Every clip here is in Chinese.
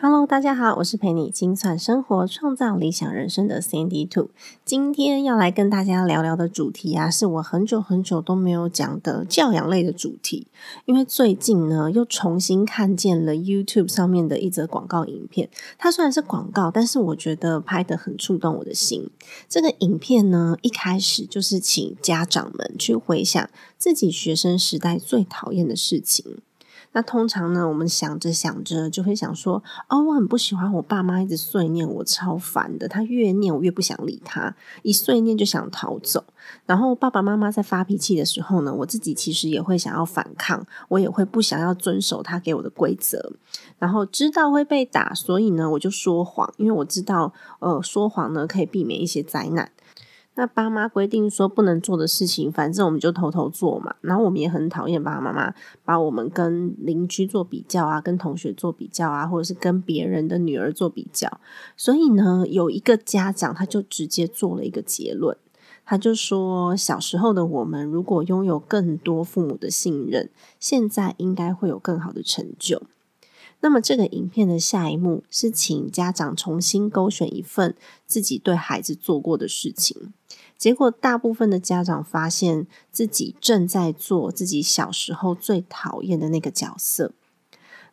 Hello，大家好，我是陪你精算生活、创造理想人生的 Sandy Two。今天要来跟大家聊聊的主题啊，是我很久很久都没有讲的教养类的主题。因为最近呢，又重新看见了 YouTube 上面的一则广告影片。它虽然是广告，但是我觉得拍的很触动我的心。这个影片呢，一开始就是请家长们去回想自己学生时代最讨厌的事情。那通常呢，我们想着想着就会想说，哦，我很不喜欢我爸妈一直碎念我，超烦的。他越念我越不想理他，一碎念就想逃走。然后爸爸妈妈在发脾气的时候呢，我自己其实也会想要反抗，我也会不想要遵守他给我的规则。然后知道会被打，所以呢，我就说谎，因为我知道，呃，说谎呢可以避免一些灾难。那爸妈规定说不能做的事情，反正我们就偷偷做嘛。然后我们也很讨厌爸爸妈妈把我们跟邻居做比较啊，跟同学做比较啊，或者是跟别人的女儿做比较。所以呢，有一个家长他就直接做了一个结论，他就说：小时候的我们如果拥有更多父母的信任，现在应该会有更好的成就。那么这个影片的下一幕是请家长重新勾选一份自己对孩子做过的事情。结果，大部分的家长发现自己正在做自己小时候最讨厌的那个角色。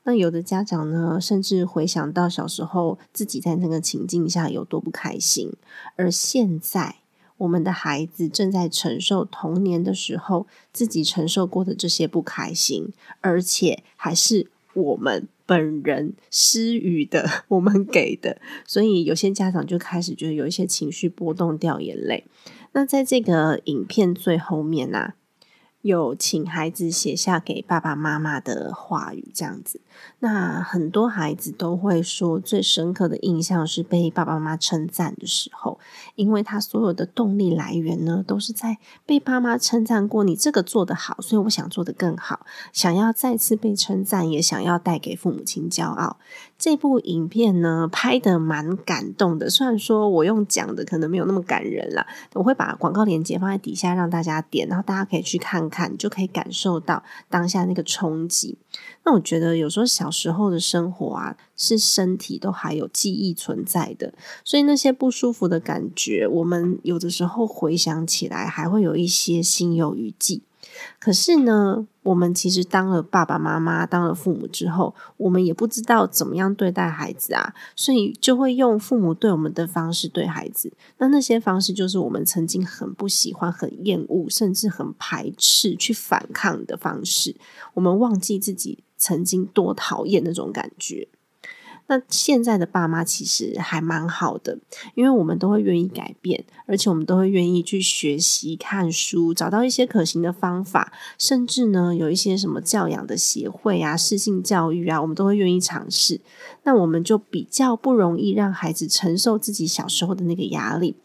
那有的家长呢，甚至回想到小时候自己在那个情境下有多不开心。而现在，我们的孩子正在承受童年的时候自己承受过的这些不开心，而且还是我们本人施予的，我们给的。所以，有些家长就开始觉得有一些情绪波动，掉眼泪。那在这个影片最后面呢？有请孩子写下给爸爸妈妈的话语，这样子。那很多孩子都会说，最深刻的印象是被爸爸妈妈称赞的时候，因为他所有的动力来源呢，都是在被爸妈称赞过，你这个做得好，所以我想做得更好，想要再次被称赞，也想要带给父母亲骄傲。这部影片呢，拍的蛮感动的，虽然说我用讲的可能没有那么感人啦，我会把广告链接放在底下让大家点，然后大家可以去看。看就可以感受到当下那个冲击。那我觉得有时候小时候的生活啊，是身体都还有记忆存在的，所以那些不舒服的感觉，我们有的时候回想起来，还会有一些心有余悸。可是呢，我们其实当了爸爸妈妈、当了父母之后，我们也不知道怎么样对待孩子啊，所以就会用父母对我们的方式对孩子。那那些方式就是我们曾经很不喜欢、很厌恶，甚至很排斥、去反抗的方式。我们忘记自己曾经多讨厌那种感觉。那现在的爸妈其实还蛮好的，因为我们都会愿意改变，而且我们都会愿意去学习、看书，找到一些可行的方法，甚至呢，有一些什么教养的协会啊、适性教育啊，我们都会愿意尝试。那我们就比较不容易让孩子承受自己小时候的那个压力。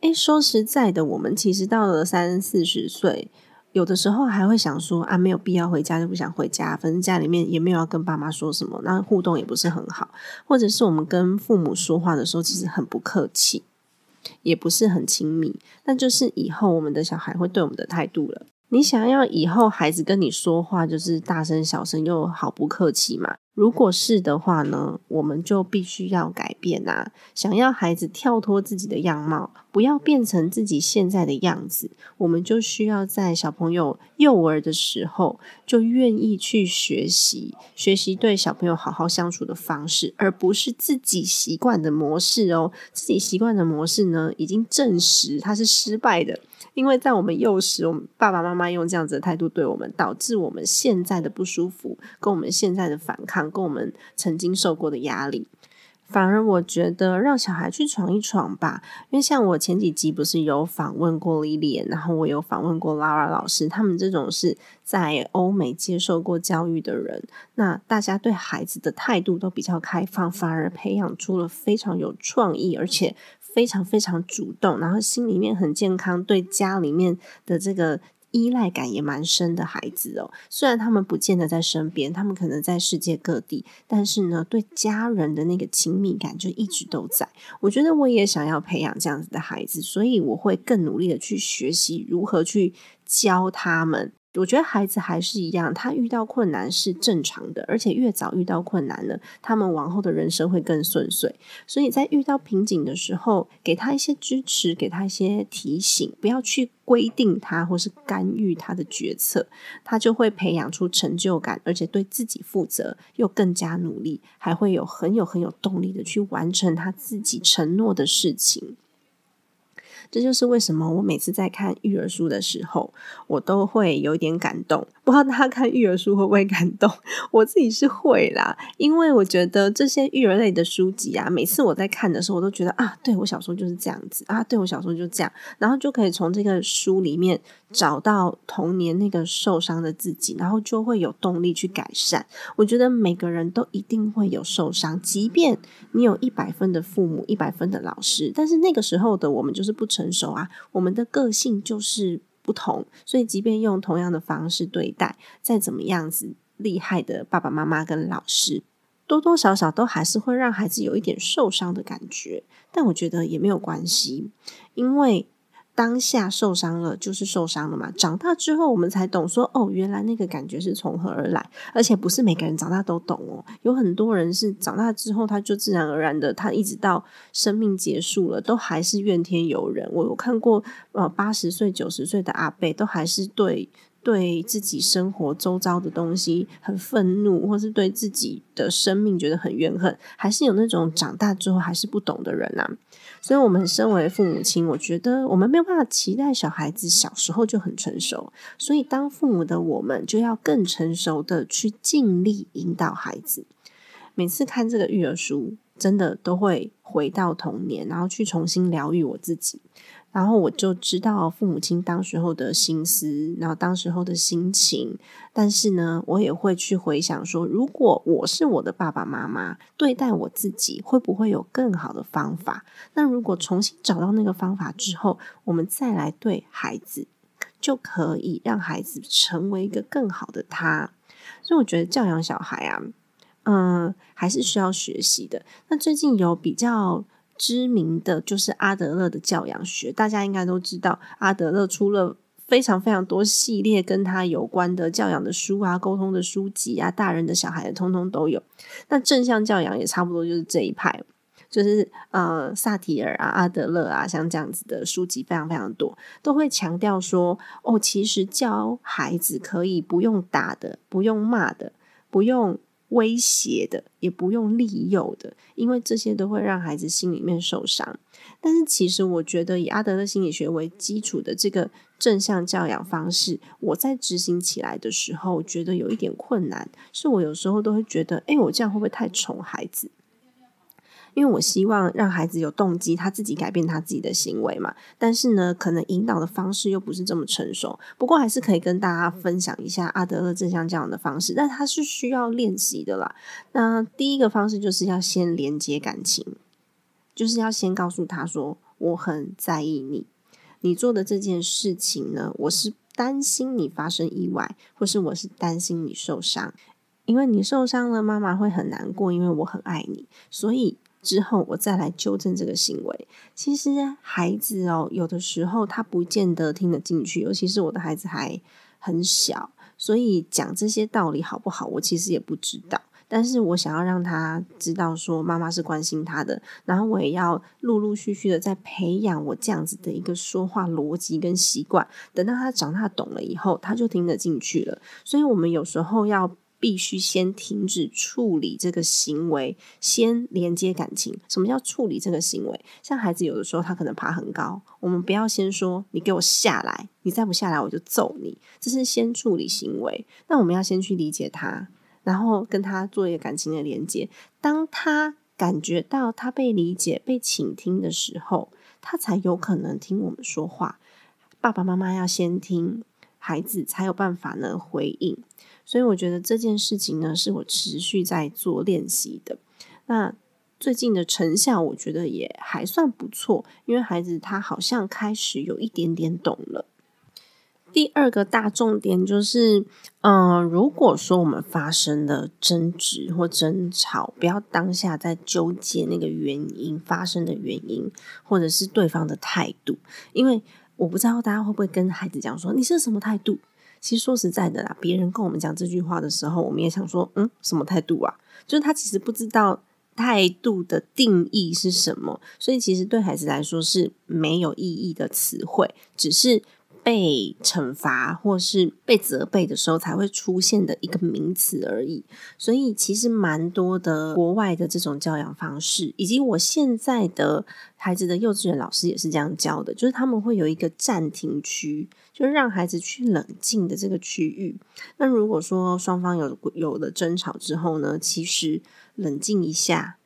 诶，说实在的，我们其实到了三四十岁。有的时候还会想说啊，没有必要回家就不想回家，反正家里面也没有要跟爸妈说什么，那互动也不是很好，或者是我们跟父母说话的时候其实很不客气，也不是很亲密，那就是以后我们的小孩会对我们的态度了。你想要以后孩子跟你说话就是大声小声又好不客气嘛？如果是的话呢，我们就必须要改变啊！想要孩子跳脱自己的样貌，不要变成自己现在的样子，我们就需要在小朋友幼儿的时候就愿意去学习，学习对小朋友好好相处的方式，而不是自己习惯的模式哦。自己习惯的模式呢，已经证实它是失败的。因为在我们幼时，我们爸爸妈妈用这样子的态度对我们，导致我们现在的不舒服，跟我们现在的反抗，跟我们曾经受过的压力。反而我觉得让小孩去闯一闯吧，因为像我前几集不是有访问过 Lily，然后我有访问过 Lara 老师，他们这种是在欧美接受过教育的人，那大家对孩子的态度都比较开放，反而培养出了非常有创意，而且非常非常主动，然后心里面很健康，对家里面的这个。依赖感也蛮深的孩子哦，虽然他们不见得在身边，他们可能在世界各地，但是呢，对家人的那个亲密感就一直都在。我觉得我也想要培养这样子的孩子，所以我会更努力的去学习如何去教他们。我觉得孩子还是一样，他遇到困难是正常的，而且越早遇到困难呢，他们往后的人生会更顺遂。所以在遇到瓶颈的时候，给他一些支持，给他一些提醒，不要去规定他或是干预他的决策，他就会培养出成就感，而且对自己负责，又更加努力，还会有很有很有动力的去完成他自己承诺的事情。这就是为什么我每次在看育儿书的时候，我都会有一点感动。不知道大家看育儿书会不会感动？我自己是会啦，因为我觉得这些育儿类的书籍啊，每次我在看的时候，我都觉得啊，对我小时候就是这样子啊，对我小时候就这样，然后就可以从这个书里面找到童年那个受伤的自己，然后就会有动力去改善。我觉得每个人都一定会有受伤，即便你有一百分的父母，一百分的老师，但是那个时候的我们就是不成。成熟啊，我们的个性就是不同，所以即便用同样的方式对待，再怎么样子厉害的爸爸妈妈跟老师，多多少少都还是会让孩子有一点受伤的感觉。但我觉得也没有关系，因为。当下受伤了就是受伤了嘛，长大之后我们才懂说哦，原来那个感觉是从何而来，而且不是每个人长大都懂哦，有很多人是长大之后他就自然而然的，他一直到生命结束了都还是怨天尤人。我有看过呃八十岁九十岁的阿贝，都还是对。对自己生活周遭的东西很愤怒，或是对自己的生命觉得很怨恨，还是有那种长大之后还是不懂的人啊。所以，我们身为父母亲，我觉得我们没有办法期待小孩子小时候就很成熟。所以，当父母的我们就要更成熟的去尽力引导孩子。每次看这个育儿书，真的都会回到童年，然后去重新疗愈我自己。然后我就知道父母亲当时候的心思，然后当时候的心情。但是呢，我也会去回想说，如果我是我的爸爸妈妈，对待我自己会不会有更好的方法？那如果重新找到那个方法之后，我们再来对孩子，就可以让孩子成为一个更好的他。所以我觉得教养小孩啊，嗯，还是需要学习的。那最近有比较。知名的就是阿德勒的教养学，大家应该都知道，阿德勒出了非常非常多系列跟他有关的教养的书啊、沟通的书籍啊，大人的、小孩的，通通都有。那正向教养也差不多就是这一派，就是呃，萨提尔啊、阿德勒啊，像这样子的书籍非常非常多，都会强调说，哦，其实教孩子可以不用打的，不用骂的，不用。威胁的，也不用利诱的，因为这些都会让孩子心里面受伤。但是，其实我觉得以阿德勒心理学为基础的这个正向教养方式，我在执行起来的时候，觉得有一点困难。是我有时候都会觉得，哎，我这样会不会太宠孩子？因为我希望让孩子有动机，他自己改变他自己的行为嘛。但是呢，可能引导的方式又不是这么成熟。不过还是可以跟大家分享一下阿德勒正向这样的方式，但他是需要练习的啦。那第一个方式就是要先连接感情，就是要先告诉他说：“我很在意你，你做的这件事情呢，我是担心你发生意外，或是我是担心你受伤，因为你受伤了，妈妈会很难过，因为我很爱你，所以。”之后我再来纠正这个行为。其实孩子哦，有的时候他不见得听得进去，尤其是我的孩子还很小，所以讲这些道理好不好，我其实也不知道。但是我想要让他知道，说妈妈是关心他的，然后我也要陆陆续续的在培养我这样子的一个说话逻辑跟习惯。等到他长大懂了以后，他就听得进去了。所以我们有时候要。必须先停止处理这个行为，先连接感情。什么叫处理这个行为？像孩子有的时候他可能爬很高，我们不要先说你给我下来，你再不下来我就揍你。这是先处理行为。那我们要先去理解他，然后跟他做一个感情的连接。当他感觉到他被理解、被倾听的时候，他才有可能听我们说话。爸爸妈妈要先听，孩子才有办法呢回应。所以我觉得这件事情呢，是我持续在做练习的。那最近的成效，我觉得也还算不错，因为孩子他好像开始有一点点懂了。第二个大重点就是，嗯，如果说我们发生了争执或争吵，不要当下在纠结那个原因发生的原因，或者是对方的态度，因为我不知道大家会不会跟孩子讲说你是什么态度。其实说实在的啦，别人跟我们讲这句话的时候，我们也想说，嗯，什么态度啊？就是他其实不知道态度的定义是什么，所以其实对孩子来说是没有意义的词汇，只是。被惩罚或是被责备的时候才会出现的一个名词而已，所以其实蛮多的国外的这种教养方式，以及我现在的孩子的幼稚园老师也是这样教的，就是他们会有一个暂停区，就让孩子去冷静的这个区域。那如果说双方有有了争吵之后呢，其实冷静一下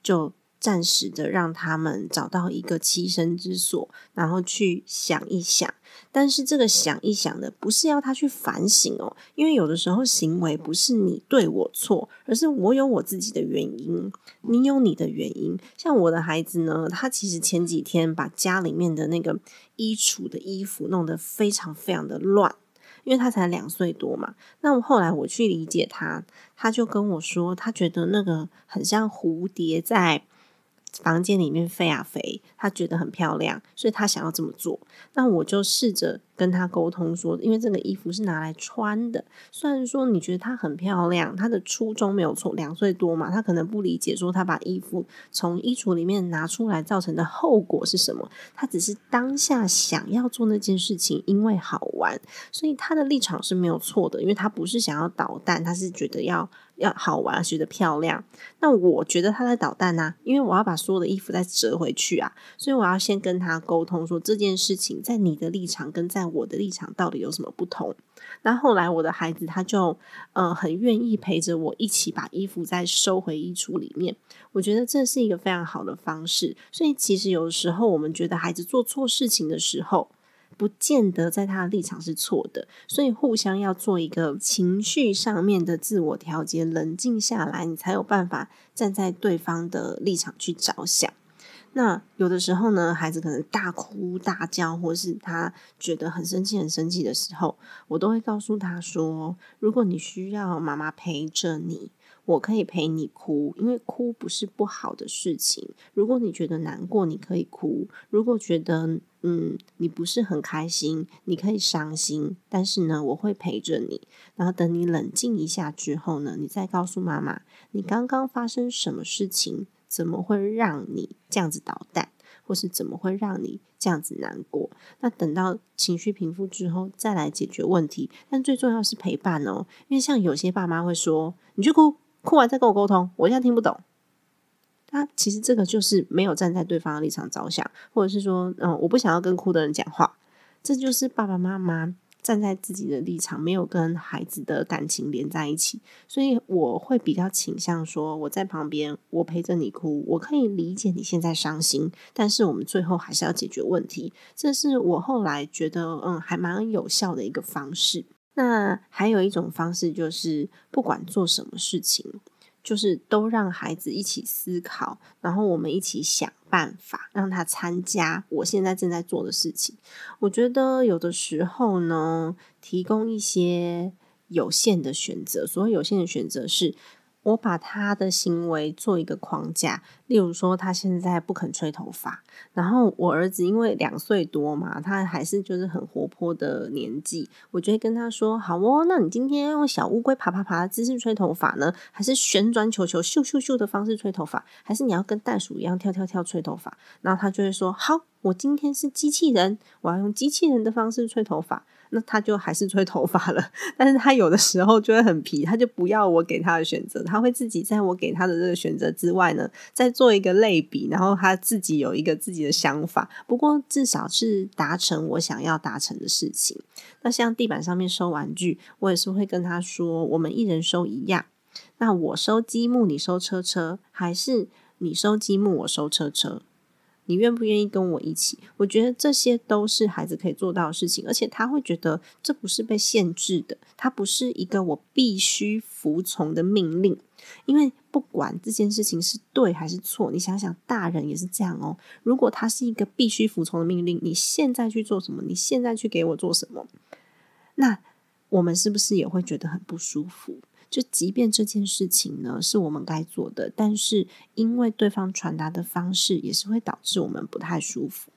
就。暂时的让他们找到一个栖身之所，然后去想一想。但是这个想一想的，不是要他去反省哦，因为有的时候行为不是你对我错，而是我有我自己的原因，你有你的原因。像我的孩子呢，他其实前几天把家里面的那个衣橱的衣服弄得非常非常的乱，因为他才两岁多嘛。那我后来我去理解他，他就跟我说，他觉得那个很像蝴蝶在。房间里面飞啊飞，他觉得很漂亮，所以他想要这么做。那我就试着。跟他沟通说，因为这个衣服是拿来穿的。虽然说你觉得它很漂亮，他的初衷没有错，两岁多嘛，他可能不理解说他把衣服从衣橱里面拿出来造成的后果是什么。他只是当下想要做那件事情，因为好玩，所以他的立场是没有错的。因为他不是想要捣蛋，他是觉得要要好玩，觉得漂亮。那我觉得他在捣蛋呐，因为我要把所有的衣服再折回去啊，所以我要先跟他沟通说这件事情在你的立场跟在。我的立场到底有什么不同？那后来我的孩子他就呃很愿意陪着我一起把衣服再收回衣橱里面。我觉得这是一个非常好的方式。所以其实有时候我们觉得孩子做错事情的时候，不见得在他的立场是错的。所以互相要做一个情绪上面的自我调节，冷静下来，你才有办法站在对方的立场去着想。那有的时候呢，孩子可能大哭大叫，或是他觉得很生气、很生气的时候，我都会告诉他说：“如果你需要妈妈陪着你，我可以陪你哭，因为哭不是不好的事情。如果你觉得难过，你可以哭；如果觉得嗯你不是很开心，你可以伤心。但是呢，我会陪着你。然后等你冷静一下之后呢，你再告诉妈妈你刚刚发生什么事情。”怎么会让你这样子捣蛋，或是怎么会让你这样子难过？那等到情绪平复之后，再来解决问题。但最重要是陪伴哦，因为像有些爸妈会说：“你去哭，哭完再跟我沟通。”我现在听不懂。他其实这个就是没有站在对方的立场着想，或者是说：“嗯，我不想要跟哭的人讲话。”这就是爸爸妈妈。站在自己的立场，没有跟孩子的感情连在一起，所以我会比较倾向说，我在旁边，我陪着你哭，我可以理解你现在伤心，但是我们最后还是要解决问题。这是我后来觉得，嗯，还蛮有效的一个方式。那还有一种方式就是，不管做什么事情。就是都让孩子一起思考，然后我们一起想办法让他参加我现在正在做的事情。我觉得有的时候呢，提供一些有限的选择，所谓有限的选择是。我把他的行为做一个框架，例如说他现在不肯吹头发，然后我儿子因为两岁多嘛，他还是就是很活泼的年纪，我就会跟他说：好哦，那你今天用小乌龟爬爬爬的姿势吹头发呢，还是旋转球球咻咻咻的方式吹头发，还是你要跟袋鼠一样跳跳跳吹头发？然后他就会说：好，我今天是机器人，我要用机器人的方式吹头发。那他就还是吹头发了，但是他有的时候就会很皮，他就不要我给他的选择，他会自己在我给他的这个选择之外呢，再做一个类比，然后他自己有一个自己的想法。不过至少是达成我想要达成的事情。那像地板上面收玩具，我也是会跟他说，我们一人收一样。那我收积木，你收车车，还是？你收积木，我收车车。你愿不愿意跟我一起？我觉得这些都是孩子可以做到的事情，而且他会觉得这不是被限制的，他不是一个我必须服从的命令。因为不管这件事情是对还是错，你想想，大人也是这样哦。如果他是一个必须服从的命令，你现在去做什么？你现在去给我做什么？那我们是不是也会觉得很不舒服？就即便这件事情呢是我们该做的，但是因为对方传达的方式，也是会导致我们不太舒服。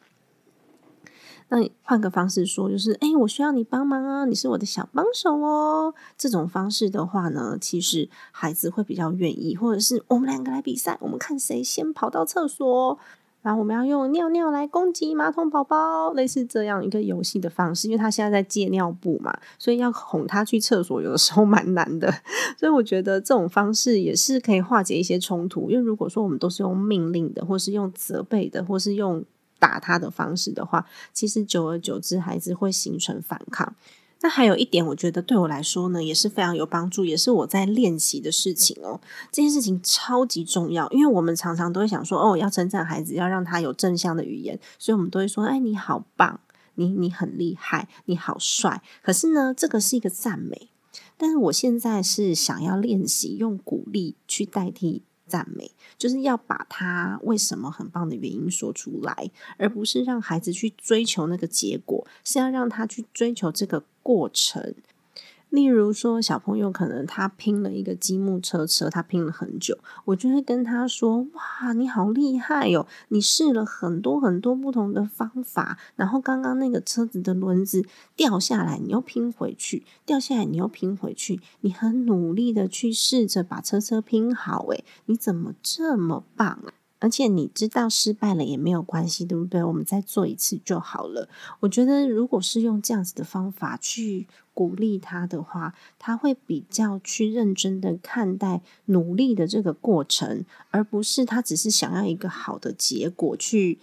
那你换个方式说，就是哎，我需要你帮忙啊，你是我的小帮手哦。这种方式的话呢，其实孩子会比较愿意，或者是我们两个来比赛，我们看谁先跑到厕所。然后我们要用尿尿来攻击马桶宝宝，类似这样一个游戏的方式，因为他现在在戒尿布嘛，所以要哄他去厕所，有的时候蛮难的。所以我觉得这种方式也是可以化解一些冲突。因为如果说我们都是用命令的，或是用责备的，或是用打他的方式的话，其实久而久之，孩子会形成反抗。那还有一点，我觉得对我来说呢，也是非常有帮助，也是我在练习的事情哦。这件事情超级重要，因为我们常常都会想说，哦，要称赞孩子，要让他有正向的语言，所以我们都会说，哎，你好棒，你你很厉害，你好帅。可是呢，这个是一个赞美，但是我现在是想要练习用鼓励去代替。赞美就是要把他为什么很棒的原因说出来，而不是让孩子去追求那个结果，是要让他去追求这个过程。例如说，小朋友可能他拼了一个积木车车，他拼了很久，我就会跟他说：“哇，你好厉害哦！你试了很多很多不同的方法，然后刚刚那个车子的轮子掉下来，你又拼回去；掉下来，你又拼回去。你很努力的去试着把车车拼好，诶，你怎么这么棒啊？”而且你知道失败了也没有关系，对不对？我们再做一次就好了。我觉得，如果是用这样子的方法去鼓励他的话，他会比较去认真的看待努力的这个过程，而不是他只是想要一个好的结果去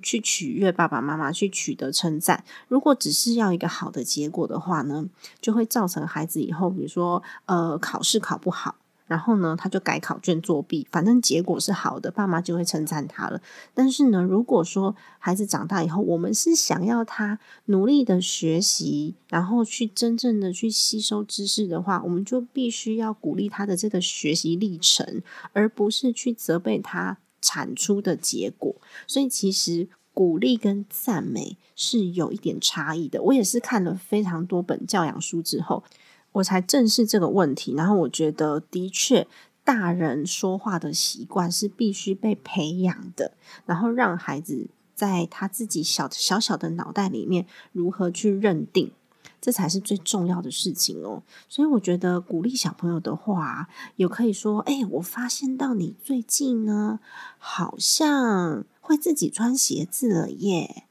去取悦爸爸妈妈，去取得称赞。如果只是要一个好的结果的话呢，就会造成孩子以后，比如说呃考试考不好。然后呢，他就改考卷作弊，反正结果是好的，爸妈就会称赞他了。但是呢，如果说孩子长大以后，我们是想要他努力的学习，然后去真正的去吸收知识的话，我们就必须要鼓励他的这个学习历程，而不是去责备他产出的结果。所以，其实鼓励跟赞美是有一点差异的。我也是看了非常多本教养书之后。我才正视这个问题，然后我觉得的确，大人说话的习惯是必须被培养的，然后让孩子在他自己小小小的脑袋里面如何去认定，这才是最重要的事情哦。所以我觉得鼓励小朋友的话，有可以说：“哎，我发现到你最近呢，好像会自己穿鞋子了耶。”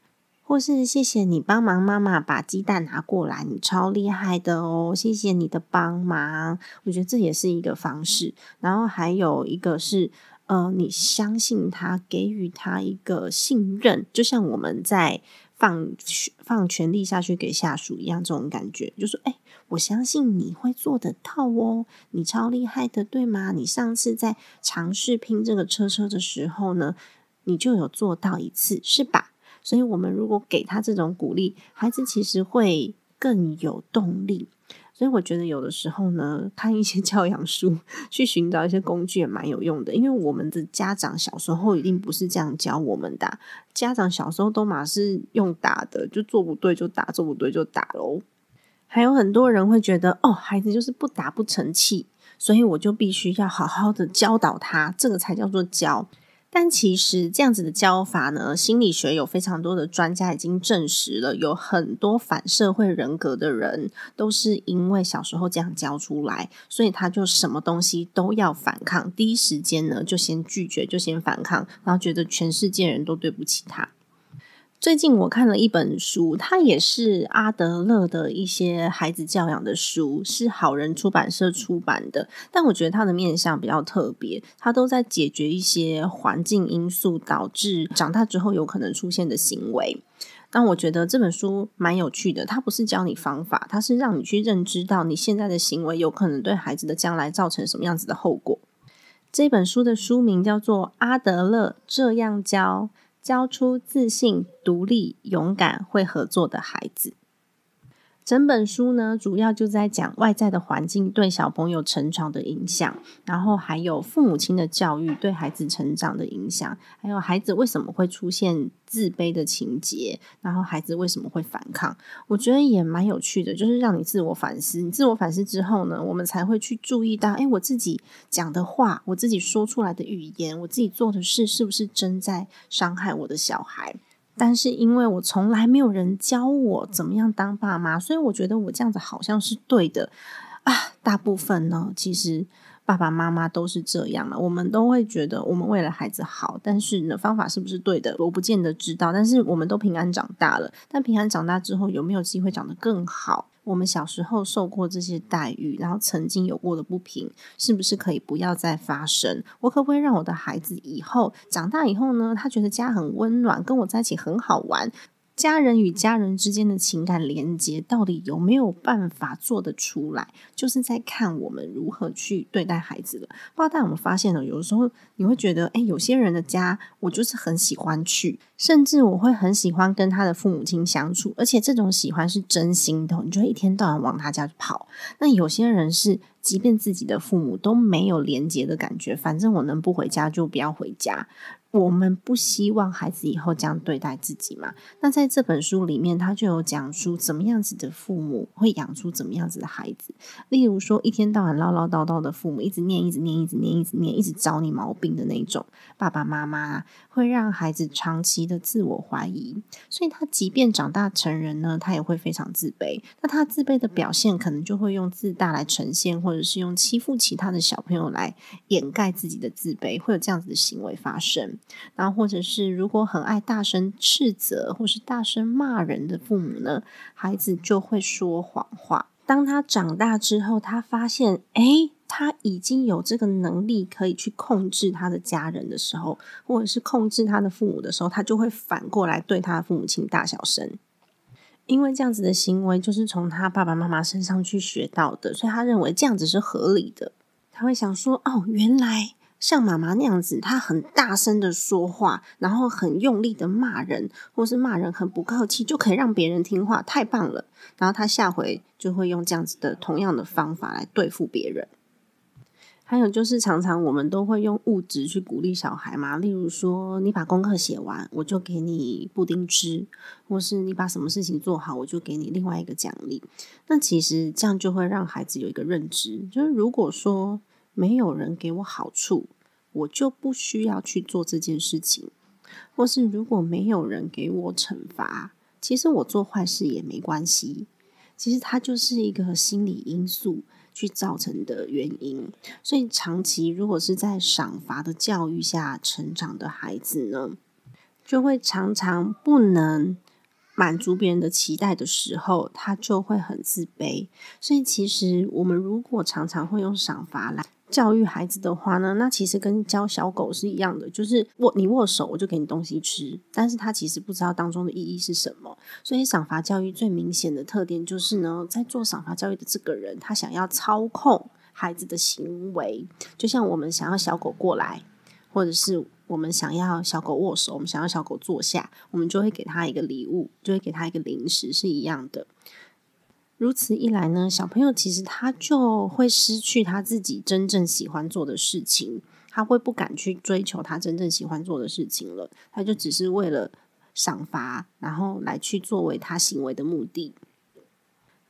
或是谢谢你帮忙，妈妈把鸡蛋拿过来，你超厉害的哦！谢谢你的帮忙，我觉得这也是一个方式。然后还有一个是，呃，你相信他，给予他一个信任，就像我们在放放权力下去给下属一样，这种感觉，就说，哎，我相信你会做得到哦，你超厉害的，对吗？你上次在尝试拼这个车车的时候呢，你就有做到一次，是吧？所以，我们如果给他这种鼓励，孩子其实会更有动力。所以，我觉得有的时候呢，看一些教养书，去寻找一些工具也蛮有用的。因为我们的家长小时候一定不是这样教我们的，家长小时候都马是用打的，就做不对就打，做不对就打喽。还有很多人会觉得，哦，孩子就是不打不成器，所以我就必须要好好的教导他，这个才叫做教。但其实这样子的教法呢，心理学有非常多的专家已经证实了，有很多反社会人格的人都是因为小时候这样教出来，所以他就什么东西都要反抗，第一时间呢就先拒绝，就先反抗，然后觉得全世界人都对不起他。最近我看了一本书，它也是阿德勒的一些孩子教养的书，是好人出版社出版的。但我觉得它的面向比较特别，它都在解决一些环境因素导致长大之后有可能出现的行为。但我觉得这本书蛮有趣的，它不是教你方法，它是让你去认知到你现在的行为有可能对孩子的将来造成什么样子的后果。这本书的书名叫做《阿德勒这样教教出自信、独立、勇敢、会合作的孩子》。整本书呢，主要就在讲外在的环境对小朋友成长的影响，然后还有父母亲的教育对孩子成长的影响，还有孩子为什么会出现自卑的情节，然后孩子为什么会反抗。我觉得也蛮有趣的，就是让你自我反思。你自我反思之后呢，我们才会去注意到，哎，我自己讲的话，我自己说出来的语言，我自己做的事，是不是真在伤害我的小孩？但是因为我从来没有人教我怎么样当爸妈，所以我觉得我这样子好像是对的啊。大部分呢，其实爸爸妈妈都是这样了。我们都会觉得我们为了孩子好，但是呢，方法是不是对的，我不见得知道。但是我们都平安长大了，但平安长大之后，有没有机会长得更好？我们小时候受过这些待遇，然后曾经有过的不平，是不是可以不要再发生？我可不可以让我的孩子以后长大以后呢？他觉得家很温暖，跟我在一起很好玩。家人与家人之间的情感连接，到底有没有办法做得出来？就是在看我们如何去对待孩子了。不知道大家有没有发现呢？有时候你会觉得，哎，有些人的家，我就是很喜欢去，甚至我会很喜欢跟他的父母亲相处，而且这种喜欢是真心的，你就会一天到晚往他家跑。那有些人是，即便自己的父母都没有连接的感觉，反正我能不回家就不要回家。我们不希望孩子以后这样对待自己嘛？那在这本书里面，他就有讲述怎么样子的父母会养出怎么样子的孩子。例如说，一天到晚唠唠叨叨的父母，一直念、一直念、一直念、一直念、一直找你毛病的那种爸爸妈妈，会让孩子长期的自我怀疑。所以他即便长大成人呢，他也会非常自卑。那他自卑的表现，可能就会用自大来呈现，或者是用欺负其他的小朋友来掩盖自己的自卑，会有这样子的行为发生。然后，或者是如果很爱大声斥责或是大声骂人的父母呢，孩子就会说谎话。当他长大之后，他发现，哎，他已经有这个能力可以去控制他的家人的时候，或者是控制他的父母的时候，他就会反过来对他的父母亲大小声。因为这样子的行为就是从他爸爸妈妈身上去学到的，所以他认为这样子是合理的。他会想说，哦，原来。像妈妈那样子，她很大声的说话，然后很用力的骂人，或是骂人很不客气，就可以让别人听话，太棒了。然后他下回就会用这样子的同样的方法来对付别人。还有就是，常常我们都会用物质去鼓励小孩嘛，例如说，你把功课写完，我就给你布丁吃；或是你把什么事情做好，我就给你另外一个奖励。那其实这样就会让孩子有一个认知，就是如果说。没有人给我好处，我就不需要去做这件事情；或是如果没有人给我惩罚，其实我做坏事也没关系。其实它就是一个心理因素去造成的原因。所以长期如果是在赏罚的教育下成长的孩子呢，就会常常不能满足别人的期待的时候，他就会很自卑。所以其实我们如果常常会用赏罚来。教育孩子的话呢，那其实跟教小狗是一样的，就是握你握手，我就给你东西吃，但是他其实不知道当中的意义是什么。所以赏罚教育最明显的特点就是呢，在做赏罚教育的这个人，他想要操控孩子的行为，就像我们想要小狗过来，或者是我们想要小狗握手，我们想要小狗坐下，我们就会给他一个礼物，就会给他一个零食，是一样的。如此一来呢，小朋友其实他就会失去他自己真正喜欢做的事情，他会不敢去追求他真正喜欢做的事情了。他就只是为了赏罚，然后来去作为他行为的目的。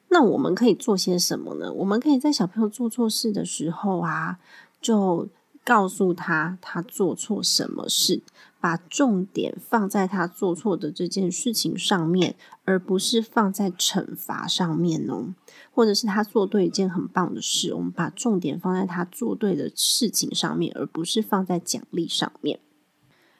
那我们可以做些什么呢？我们可以在小朋友做错事的时候啊，就。告诉他他做错什么事，把重点放在他做错的这件事情上面，而不是放在惩罚上面哦。或者是他做对一件很棒的事，我们把重点放在他做对的事情上面，而不是放在奖励上面。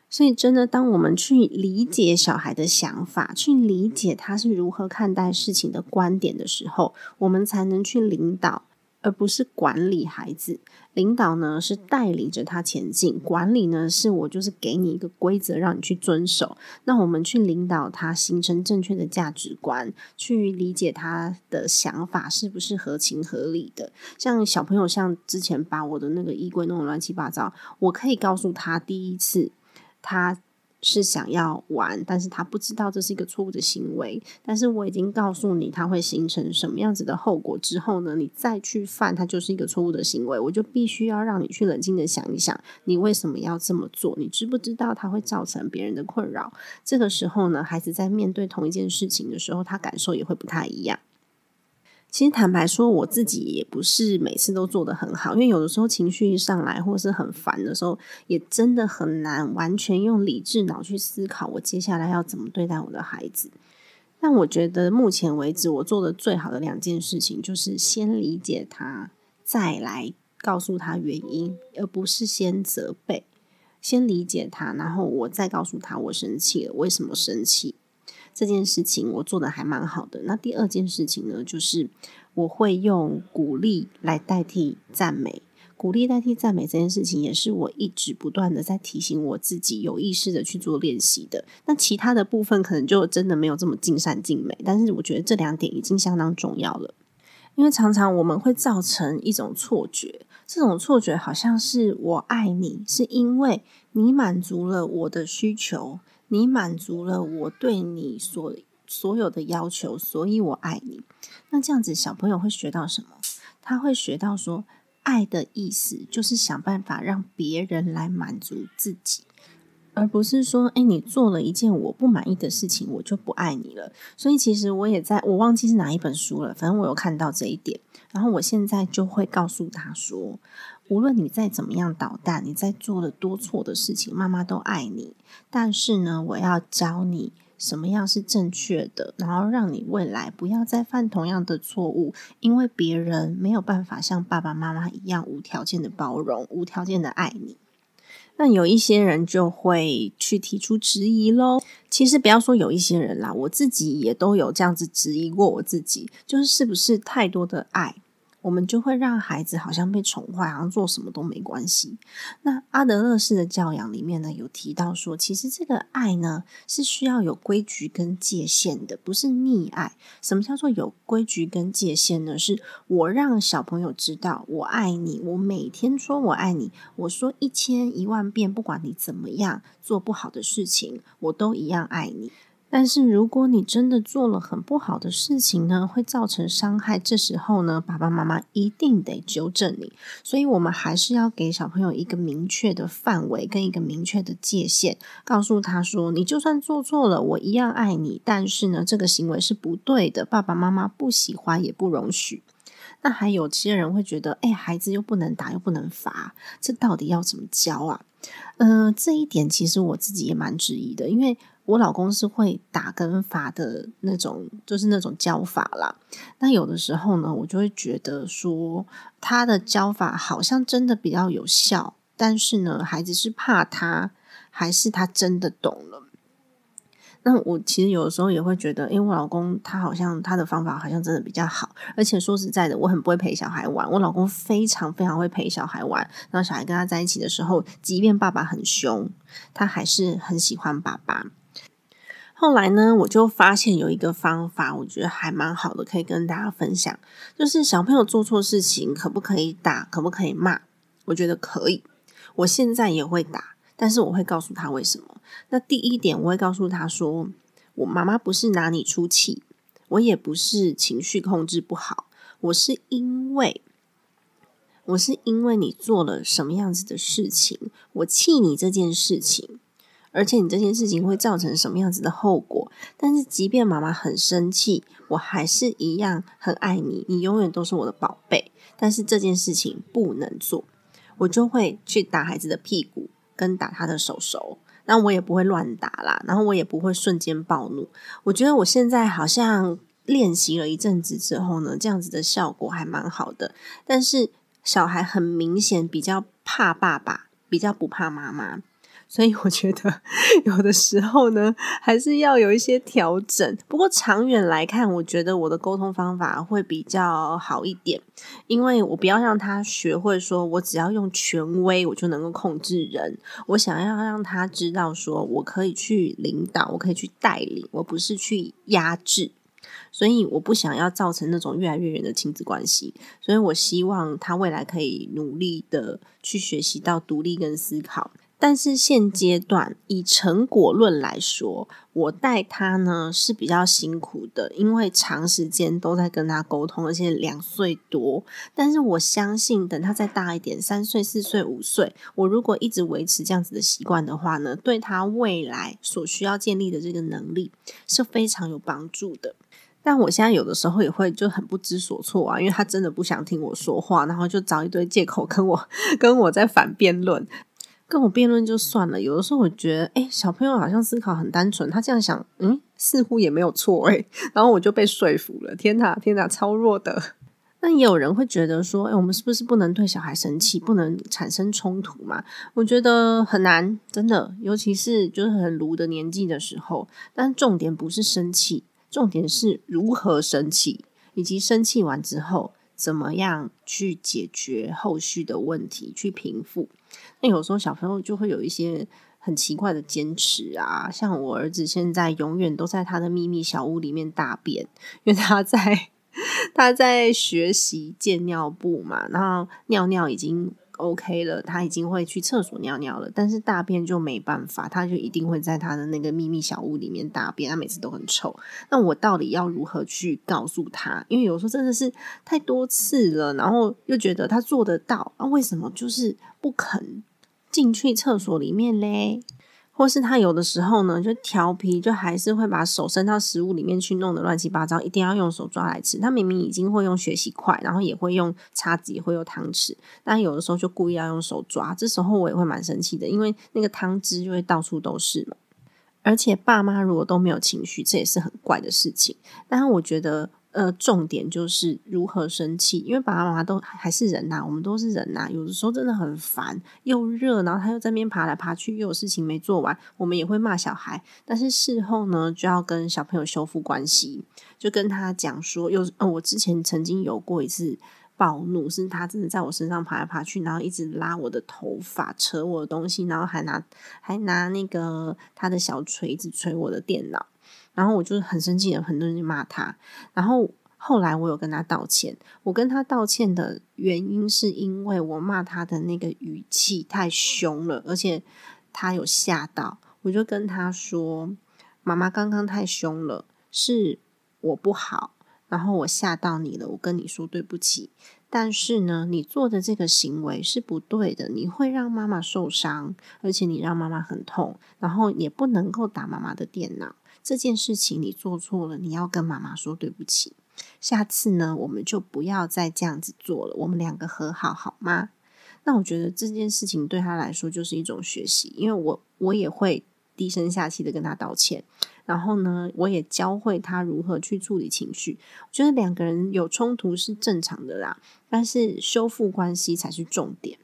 所以，真的，当我们去理解小孩的想法，去理解他是如何看待事情的观点的时候，我们才能去领导。而不是管理孩子。领导呢是带领着他前进，管理呢是我就是给你一个规则让你去遵守。那我们去领导他形成正确的价值观，去理解他的想法是不是合情合理的。像小朋友像之前把我的那个衣柜弄得乱七八糟，我可以告诉他第一次他。是想要玩，但是他不知道这是一个错误的行为。但是我已经告诉你，他会形成什么样子的后果之后呢？你再去犯，它就是一个错误的行为。我就必须要让你去冷静的想一想，你为什么要这么做？你知不知道它会造成别人的困扰？这个时候呢，孩子在面对同一件事情的时候，他感受也会不太一样。其实坦白说，我自己也不是每次都做得很好，因为有的时候情绪一上来，或是很烦的时候，也真的很难完全用理智脑去思考我接下来要怎么对待我的孩子。但我觉得目前为止，我做的最好的两件事情，就是先理解他，再来告诉他原因，而不是先责备。先理解他，然后我再告诉他我生气了，为什么生气。这件事情我做的还蛮好的。那第二件事情呢，就是我会用鼓励来代替赞美，鼓励代替赞美这件事情，也是我一直不断的在提醒我自己，有意识的去做练习的。那其他的部分可能就真的没有这么尽善尽美，但是我觉得这两点已经相当重要了。因为常常我们会造成一种错觉，这种错觉好像是我爱你，是因为你满足了我的需求。你满足了我对你所所有的要求，所以我爱你。那这样子，小朋友会学到什么？他会学到说，爱的意思就是想办法让别人来满足自己，而不是说，哎，你做了一件我不满意的事情，我就不爱你了。所以，其实我也在我忘记是哪一本书了，反正我有看到这一点。然后，我现在就会告诉他说。无论你再怎么样捣蛋，你在做了多错的事情，妈妈都爱你。但是呢，我要教你什么样是正确的，然后让你未来不要再犯同样的错误。因为别人没有办法像爸爸妈妈一样无条件的包容、无条件的爱你。那有一些人就会去提出质疑喽。其实不要说有一些人啦，我自己也都有这样子质疑过我自己，就是是不是太多的爱。我们就会让孩子好像被宠坏，好像做什么都没关系。那阿德勒式的教养里面呢，有提到说，其实这个爱呢是需要有规矩跟界限的，不是溺爱。什么叫做有规矩跟界限呢？是我让小朋友知道我爱你，我每天说我爱你，我说一千一万遍，不管你怎么样做不好的事情，我都一样爱你。但是如果你真的做了很不好的事情呢，会造成伤害，这时候呢，爸爸妈妈一定得纠正你。所以，我们还是要给小朋友一个明确的范围跟一个明确的界限，告诉他说：你就算做错了，我一样爱你。但是呢，这个行为是不对的，爸爸妈妈不喜欢，也不容许。那还有些人会觉得，哎，孩子又不能打，又不能罚，这到底要怎么教啊？呃，这一点其实我自己也蛮质疑的，因为。我老公是会打跟罚的那种，就是那种教法啦。那有的时候呢，我就会觉得说，他的教法好像真的比较有效，但是呢，孩子是怕他，还是他真的懂了？那我其实有的时候也会觉得，因为我老公他好像他的方法好像真的比较好，而且说实在的，我很不会陪小孩玩。我老公非常非常会陪小孩玩，然后小孩跟他在一起的时候，即便爸爸很凶，他还是很喜欢爸爸。后来呢，我就发现有一个方法，我觉得还蛮好的，可以跟大家分享。就是小朋友做错事情，可不可以打？可不可以骂？我觉得可以。我现在也会打，但是我会告诉他为什么。那第一点，我会告诉他说：我妈妈不是拿你出气，我也不是情绪控制不好，我是因为，我是因为你做了什么样子的事情，我气你这件事情。而且你这件事情会造成什么样子的后果？但是即便妈妈很生气，我还是一样很爱你，你永远都是我的宝贝。但是这件事情不能做，我就会去打孩子的屁股，跟打他的手手。那我也不会乱打啦，然后我也不会瞬间暴怒。我觉得我现在好像练习了一阵子之后呢，这样子的效果还蛮好的。但是小孩很明显比较怕爸爸，比较不怕妈妈。所以我觉得 有的时候呢，还是要有一些调整。不过长远来看，我觉得我的沟通方法会比较好一点，因为我不要让他学会说我只要用权威我就能够控制人。我想要让他知道说我可以去领导，我可以去带领，我不是去压制。所以我不想要造成那种越来越远的亲子关系。所以我希望他未来可以努力的去学习到独立跟思考。但是现阶段以成果论来说，我带他呢是比较辛苦的，因为长时间都在跟他沟通，而且两岁多。但是我相信，等他再大一点，三岁、四岁、五岁，我如果一直维持这样子的习惯的话呢，对他未来所需要建立的这个能力是非常有帮助的。但我现在有的时候也会就很不知所措啊，因为他真的不想听我说话，然后就找一堆借口跟我 跟我在反辩论。跟我辩论就算了，有的时候我觉得，哎，小朋友好像思考很单纯，他这样想，嗯，似乎也没有错，哎，然后我就被说服了。天哪，天哪，超弱的。那也有人会觉得说，哎，我们是不是不能对小孩生气，不能产生冲突嘛？我觉得很难，真的，尤其是就是很炉的年纪的时候。但重点不是生气，重点是如何生气，以及生气完之后怎么样去解决后续的问题，去平复。那有时候小朋友就会有一些很奇怪的坚持啊，像我儿子现在永远都在他的秘密小屋里面大便，因为他在他在学习建尿布嘛，然后尿尿已经 OK 了，他已经会去厕所尿尿了，但是大便就没办法，他就一定会在他的那个秘密小屋里面大便，他每次都很臭。那我到底要如何去告诉他？因为有时候真的是太多次了，然后又觉得他做得到，那为什么就是不肯？进去厕所里面嘞，或是他有的时候呢，就调皮，就还是会把手伸到食物里面去，弄得乱七八糟，一定要用手抓来吃。他明明已经会用学习筷，然后也会用叉子，也会用汤匙，但有的时候就故意要用手抓。这时候我也会蛮生气的，因为那个汤汁就会到处都是嘛。而且爸妈如果都没有情绪，这也是很怪的事情。但是我觉得。呃，重点就是如何生气，因为爸爸妈妈都还是人呐，我们都是人呐，有的时候真的很烦，又热，然后他又在那边爬来爬去，又有事情没做完，我们也会骂小孩。但是事后呢，就要跟小朋友修复关系，就跟他讲说，有呃，我之前曾经有过一次暴怒，是他真的在我身上爬来爬去，然后一直拉我的头发，扯我的东西，然后还拿还拿那个他的小锤子锤我的电脑。然后我就很生气的，很多人就骂他。然后后来我有跟他道歉，我跟他道歉的原因是因为我骂他的那个语气太凶了，而且他有吓到。我就跟他说：“妈妈刚刚太凶了，是我不好，然后我吓到你了，我跟你说对不起。但是呢，你做的这个行为是不对的，你会让妈妈受伤，而且你让妈妈很痛，然后也不能够打妈妈的电脑。”这件事情你做错了，你要跟妈妈说对不起。下次呢，我们就不要再这样子做了，我们两个和好好吗？那我觉得这件事情对他来说就是一种学习，因为我我也会低声下气的跟他道歉，然后呢，我也教会他如何去处理情绪。我觉得两个人有冲突是正常的啦，但是修复关系才是重点。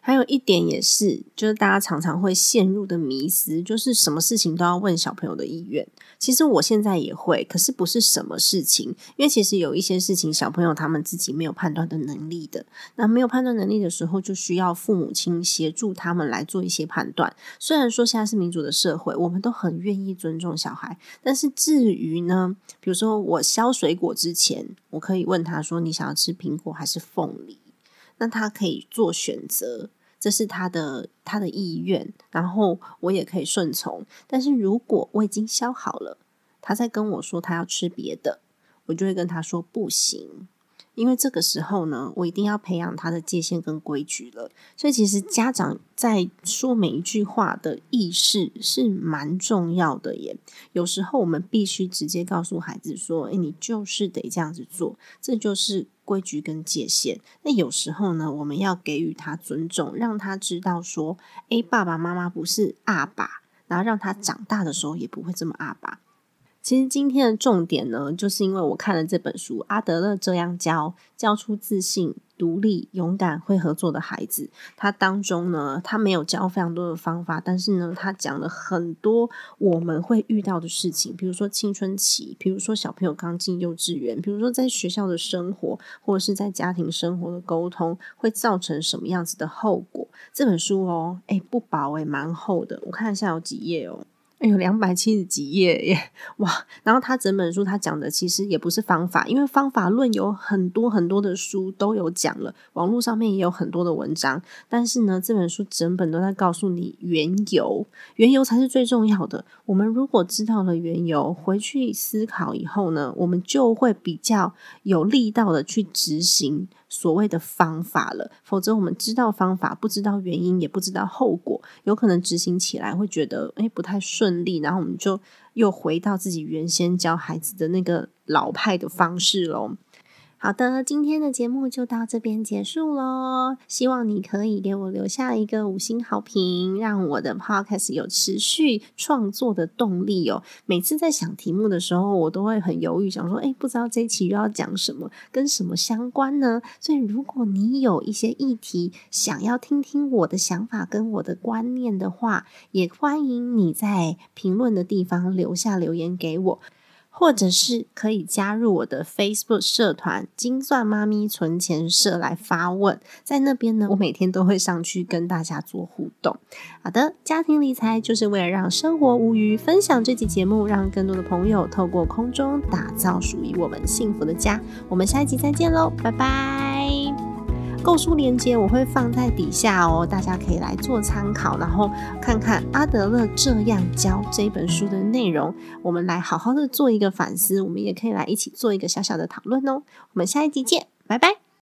还有一点也是，就是大家常常会陷入的迷思，就是什么事情都要问小朋友的意愿。其实我现在也会，可是不是什么事情，因为其实有一些事情，小朋友他们自己没有判断的能力的。那没有判断能力的时候，就需要父母亲协助他们来做一些判断。虽然说现在是民主的社会，我们都很愿意尊重小孩，但是至于呢，比如说我削水果之前，我可以问他说：“你想要吃苹果还是凤梨？”那他可以做选择。这是他的他的意愿，然后我也可以顺从。但是如果我已经削好了，他在跟我说他要吃别的，我就会跟他说不行。因为这个时候呢，我一定要培养他的界限跟规矩了。所以其实家长在说每一句话的意识是蛮重要的耶。有时候我们必须直接告诉孩子说：“诶，你就是得这样子做，这就是规矩跟界限。”那有时候呢，我们要给予他尊重，让他知道说：“诶，爸爸妈妈不是阿爸。”然后让他长大的时候也不会这么阿爸。其实今天的重点呢，就是因为我看了这本书《阿德勒这样教：教出自信、独立、勇敢、会合作的孩子》。它当中呢，他没有教非常多的方法，但是呢，他讲了很多我们会遇到的事情，比如说青春期，比如说小朋友刚进幼稚园，比如说在学校的生活，或者是在家庭生活的沟通，会造成什么样子的后果。这本书哦，哎，不薄哎，蛮厚的，我看一下有几页哦。哎呦，两百七十几页耶，哇！然后他整本书他讲的其实也不是方法，因为方法论有很多很多的书都有讲了，网络上面也有很多的文章。但是呢，这本书整本都在告诉你缘由，缘由才是最重要的。我们如果知道了缘由，回去思考以后呢，我们就会比较有力道的去执行。所谓的方法了，否则我们知道方法，不知道原因，也不知道后果，有可能执行起来会觉得诶不太顺利，然后我们就又回到自己原先教孩子的那个老派的方式喽。好的，今天的节目就到这边结束喽。希望你可以给我留下一个五星好评，让我的 podcast 有持续创作的动力哦。每次在想题目的时候，我都会很犹豫，想说，哎，不知道这一期又要讲什么，跟什么相关呢？所以，如果你有一些议题想要听听我的想法跟我的观念的话，也欢迎你在评论的地方留下留言给我。或者是可以加入我的 Facebook 社团“金算妈咪存钱社”来发问，在那边呢，我每天都会上去跟大家做互动。好的，家庭理财就是为了让生活无余，分享这期节目，让更多的朋友透过空中打造属于我们幸福的家。我们下一集再见喽，拜拜。购书链接我会放在底下哦，大家可以来做参考，然后看看阿德勒这样教这本书的内容，我们来好好的做一个反思，我们也可以来一起做一个小小的讨论哦。我们下一集见，拜拜。